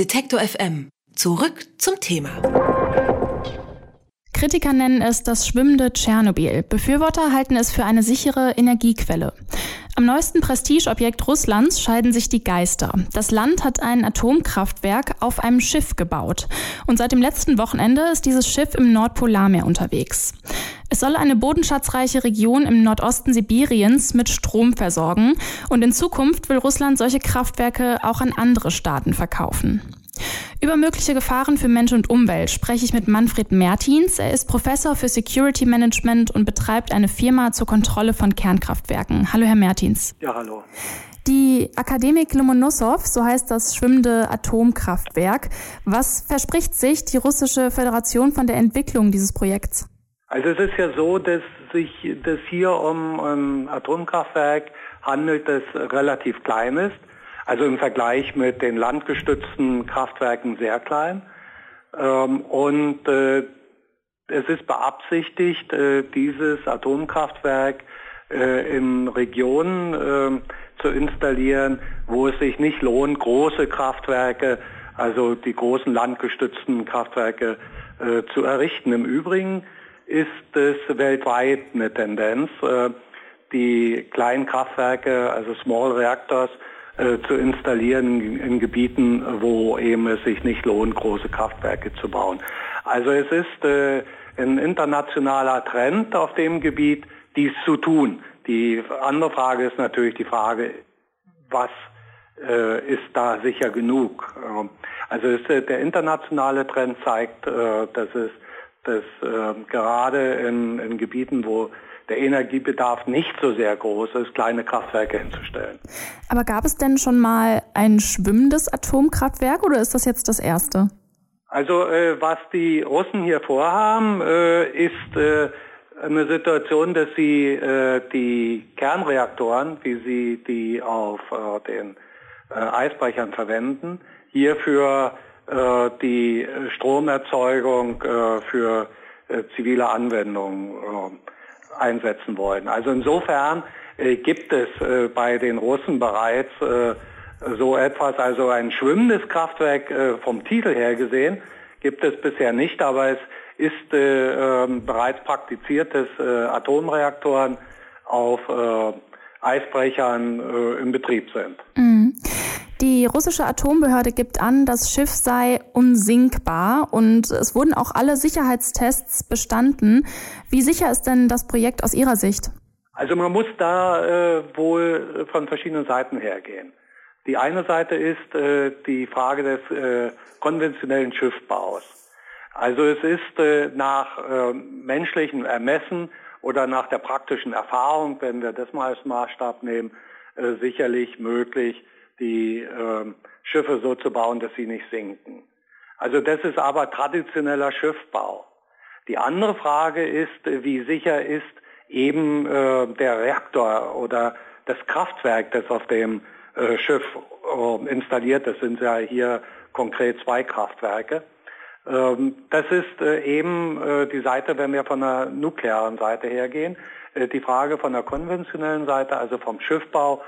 Detektor FM. Zurück zum Thema. Kritiker nennen es das schwimmende Tschernobyl. Befürworter halten es für eine sichere Energiequelle. Am neuesten Prestigeobjekt Russlands scheiden sich die Geister. Das Land hat ein Atomkraftwerk auf einem Schiff gebaut. Und seit dem letzten Wochenende ist dieses Schiff im Nordpolarmeer unterwegs. Es soll eine bodenschatzreiche Region im Nordosten Sibiriens mit Strom versorgen. Und in Zukunft will Russland solche Kraftwerke auch an andere Staaten verkaufen. Über mögliche Gefahren für Mensch und Umwelt spreche ich mit Manfred Mertins. Er ist Professor für Security Management und betreibt eine Firma zur Kontrolle von Kernkraftwerken. Hallo, Herr Mertins. Ja, hallo. Die Akademik Lomonossow, so heißt das schwimmende Atomkraftwerk. Was verspricht sich die russische Föderation von der Entwicklung dieses Projekts? Also es ist ja so, dass sich das hier um ein Atomkraftwerk handelt, das relativ klein ist. Also im Vergleich mit den landgestützten Kraftwerken sehr klein. Ähm, und äh, es ist beabsichtigt, äh, dieses Atomkraftwerk äh, in Regionen äh, zu installieren, wo es sich nicht lohnt, große Kraftwerke, also die großen landgestützten Kraftwerke zu errichten. Im Übrigen ist es weltweit eine Tendenz, äh, die kleinen Kraftwerke, also Small Reactors, äh, zu installieren in, Gebieten, wo eben es sich nicht lohnt, große Kraftwerke zu bauen. Also es ist äh, ein internationaler Trend auf dem Gebiet, dies zu tun. Die andere Frage ist natürlich die Frage, was äh, ist da sicher genug? Ähm, also der internationale Trend zeigt, äh, dass es dass, ähm, gerade in, in Gebieten, wo der Energiebedarf nicht so sehr groß ist, kleine Kraftwerke hinzustellen. Aber gab es denn schon mal ein schwimmendes Atomkraftwerk oder ist das jetzt das erste? Also äh, was die Russen hier vorhaben, äh, ist äh, eine Situation, dass sie äh, die Kernreaktoren, wie sie die auf äh, den äh, Eisbrechern verwenden, hier für die Stromerzeugung für zivile Anwendungen einsetzen wollen. Also insofern äh, gibt es äh, bei den Russen bereits äh, so etwas, also ein schwimmendes Kraftwerk äh, vom Titel her gesehen, gibt es bisher nicht, aber es ist äh, ähm, bereits praktiziert, dass äh, Atomreaktoren auf Eisbrechern in Betrieb sind. Mhm. Die russische Atombehörde gibt an, das Schiff sei unsinkbar und es wurden auch alle Sicherheitstests bestanden. Wie sicher ist denn das Projekt aus Ihrer Sicht? Also man muss da äh, wohl von verschiedenen Seiten hergehen. Die eine Seite ist äh, die Frage des äh, konventionellen Schiffbaus. Also es ist äh, nach äh, menschlichem Ermessen oder nach der praktischen Erfahrung, wenn wir das mal als Maßstab nehmen, äh, sicherlich möglich, die äh, Schiffe so zu bauen, dass sie nicht sinken. Also das ist aber traditioneller Schiffbau. Die andere Frage ist, wie sicher ist eben äh, der Reaktor oder das Kraftwerk, das auf dem äh, Schiff äh, installiert ist, sind ja hier konkret zwei Kraftwerke. Ähm, das ist äh, eben äh, die Seite, wenn wir von der nuklearen Seite hergehen. Äh, die Frage von der konventionellen Seite, also vom Schiffbau,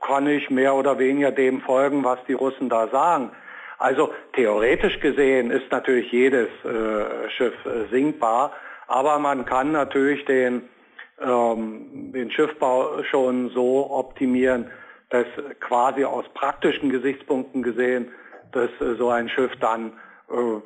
kann ich mehr oder weniger dem folgen, was die Russen da sagen. Also theoretisch gesehen ist natürlich jedes äh, Schiff äh, sinkbar, aber man kann natürlich den, ähm, den Schiffbau schon so optimieren, dass quasi aus praktischen Gesichtspunkten gesehen, dass äh, so ein Schiff dann äh,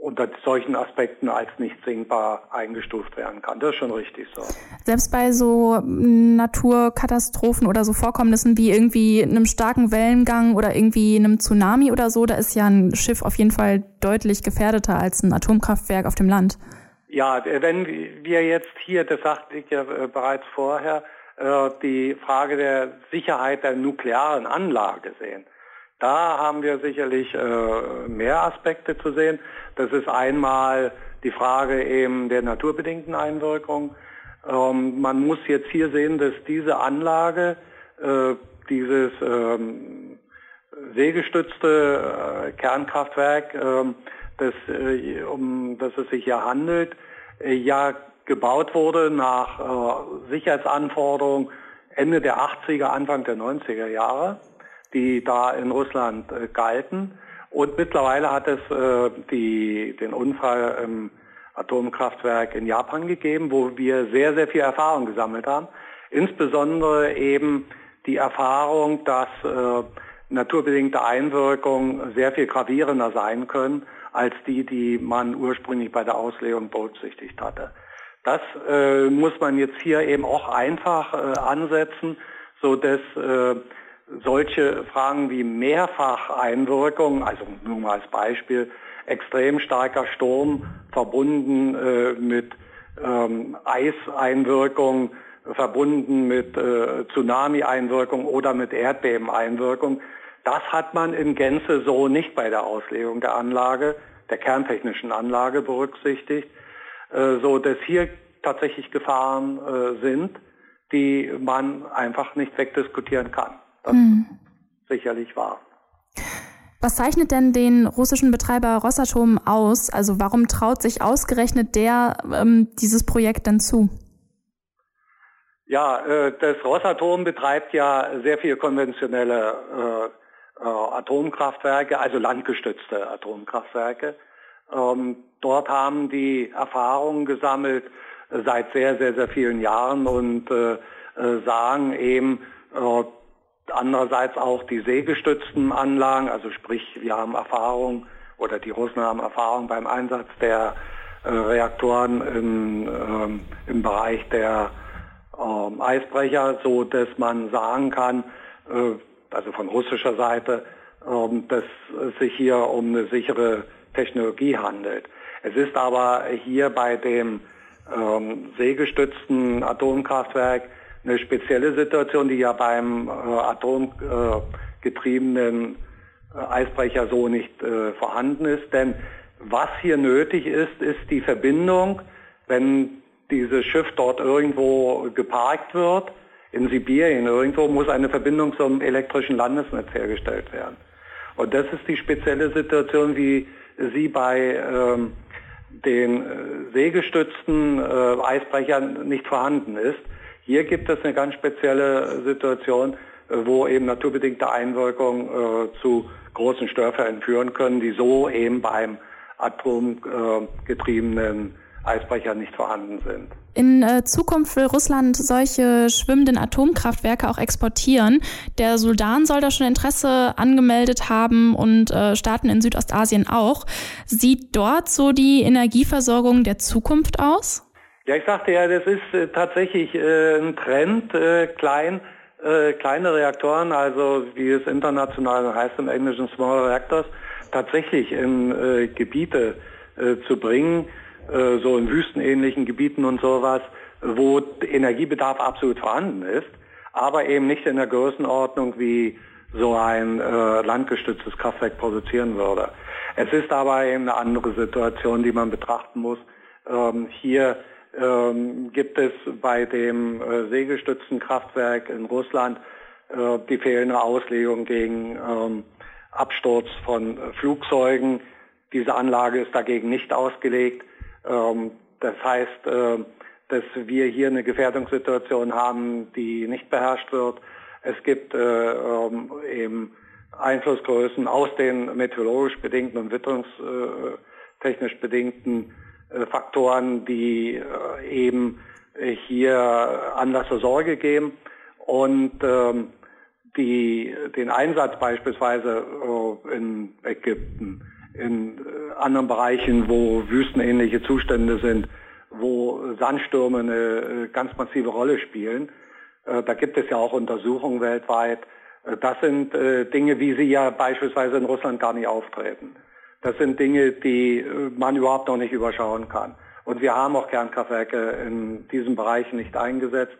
unter solchen Aspekten als nicht sinkbar eingestuft werden kann. Das ist schon richtig so. Selbst bei so Naturkatastrophen oder so Vorkommnissen wie irgendwie einem starken Wellengang oder irgendwie einem Tsunami oder so, da ist ja ein Schiff auf jeden Fall deutlich gefährdeter als ein Atomkraftwerk auf dem Land. Ja, wenn wir jetzt hier, das sagte ich ja äh, bereits vorher, äh, die Frage der Sicherheit der nuklearen Anlage sehen, da haben wir sicherlich äh, mehr Aspekte zu sehen. Das ist einmal die Frage eben der naturbedingten Einwirkung. Ähm, man muss jetzt hier sehen, dass diese Anlage, äh, dieses ähm, seegestützte äh, Kernkraftwerk, ähm, das, äh, um das es sich hier handelt, äh, ja gebaut wurde nach äh, Sicherheitsanforderungen Ende der 80er, Anfang der 90er Jahre die da in Russland äh, galten. Und mittlerweile hat es äh, die, den Unfall im Atomkraftwerk in Japan gegeben, wo wir sehr, sehr viel Erfahrung gesammelt haben. Insbesondere eben die Erfahrung, dass äh, naturbedingte Einwirkungen sehr viel gravierender sein können als die, die man ursprünglich bei der Auslegung berücksichtigt hatte. Das äh, muss man jetzt hier eben auch einfach äh, ansetzen, so dass äh, solche Fragen wie Mehrfacheinwirkungen, also nur mal als Beispiel, extrem starker Sturm verbunden äh, mit ähm, Eiseinwirkung, verbunden mit äh, Tsunami-Einwirkung oder mit Erdbebeneinwirkung. Das hat man in Gänze so nicht bei der Auslegung der Anlage, der kerntechnischen Anlage berücksichtigt, äh, so dass hier tatsächlich Gefahren äh, sind, die man einfach nicht wegdiskutieren kann. Das ist sicherlich wahr. Was zeichnet denn den russischen Betreiber Rosatom aus? Also warum traut sich ausgerechnet der ähm, dieses Projekt denn zu? Ja, äh, das Rosatom betreibt ja sehr viele konventionelle äh, äh, Atomkraftwerke, also landgestützte Atomkraftwerke. Ähm, dort haben die Erfahrungen gesammelt seit sehr, sehr, sehr vielen Jahren und sagen eben, Andererseits auch die seegestützten Anlagen, also sprich, wir haben Erfahrung oder die Russen haben Erfahrung beim Einsatz der äh, Reaktoren im, ähm, im Bereich der ähm, Eisbrecher, so dass man sagen kann, äh, also von russischer Seite, ähm, dass es sich hier um eine sichere Technologie handelt. Es ist aber hier bei dem ähm, seegestützten Atomkraftwerk eine spezielle Situation, die ja beim äh, atomgetriebenen äh, Eisbrecher so nicht äh, vorhanden ist. Denn was hier nötig ist, ist die Verbindung, wenn dieses Schiff dort irgendwo geparkt wird, in Sibirien irgendwo, muss eine Verbindung zum elektrischen Landesnetz hergestellt werden. Und das ist die spezielle Situation, wie sie bei ähm, den äh, seegestützten äh, Eisbrechern nicht vorhanden ist. Hier gibt es eine ganz spezielle Situation, äh, wo eben naturbedingte Einwirkungen äh, zu großen Störfällen führen können, die so eben beim atomgetriebenen Eisbrecher nicht vorhanden sind. In äh, Zukunft will Russland solche schwimmenden Atomkraftwerke auch exportieren. Der Sudan soll da schon Interesse angemeldet haben und äh, Staaten in Südostasien auch. Sieht dort so die Energieversorgung der Zukunft aus? Ja, ich sagte ja, das ist äh, tatsächlich äh, ein Trend, äh, klein, kleine Reaktoren, also wie es international heißt im Englischen Small Reactors, tatsächlich in Gebiete zu bringen, so in wüstenähnlichen Gebieten und sowas, wo Energiebedarf absolut vorhanden ist, aber eben nicht in der Größenordnung, wie so ein landgestütztes Kraftwerk produzieren würde. Es ist aber eben eine andere Situation, die man betrachten muss. Ähm, hier ähm, gibt es bei dem äh, seegestützten Kraftwerk in Russland äh, die fehlende Auslegung gegen ähm, Absturz von äh, Flugzeugen. Diese Anlage ist dagegen nicht ausgelegt. Ähm, das heißt, äh, dass wir hier eine Gefährdungssituation haben, die nicht beherrscht wird. Es gibt äh, ähm, eben Einflussgrößen aus den meteorologisch bedingten und witterungstechnisch bedingten Faktoren, die äh, eben hier Anlass zur Sorge geben und ähm, die, den Einsatz beispielsweise äh, in Ägypten, in anderen Bereichen, wo wüstenähnliche Zustände sind, wo Sandstürme eine ganz massive Rolle spielen. Da gibt es ja auch Untersuchungen weltweit. Das sind Dinge, wie sie ja beispielsweise in Russland gar nicht auftreten. Das sind Dinge, die äh, man überhaupt noch nicht überschauen kann. Und wir haben auch Kernkraftwerke in diesen Bereichen nicht eingesetzt,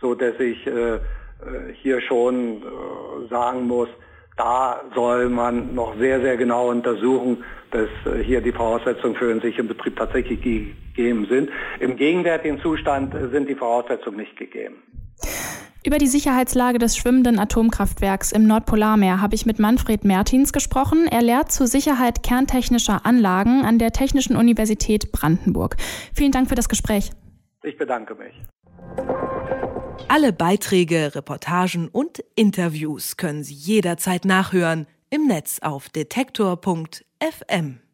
so dass ich äh, äh, hier schon äh, sagen muss, da soll man noch sehr, sehr genau untersuchen, dass äh, hier die Voraussetzungen für einen sicheren Betrieb tatsächlich gegeben sind. Im gegenwärtigen Zustand sind die Voraussetzungen nicht gegeben. Über die Sicherheitslage des schwimmenden Atomkraftwerks im Nordpolarmeer habe ich mit Manfred Mertins gesprochen. Er lehrt zur Sicherheit kerntechnischer Anlagen an der Technischen Universität Brandenburg. Vielen Dank für das Gespräch. Ich bedanke mich. Alle Beiträge, Reportagen und Interviews können Sie jederzeit nachhören im Netz auf detektor.fm.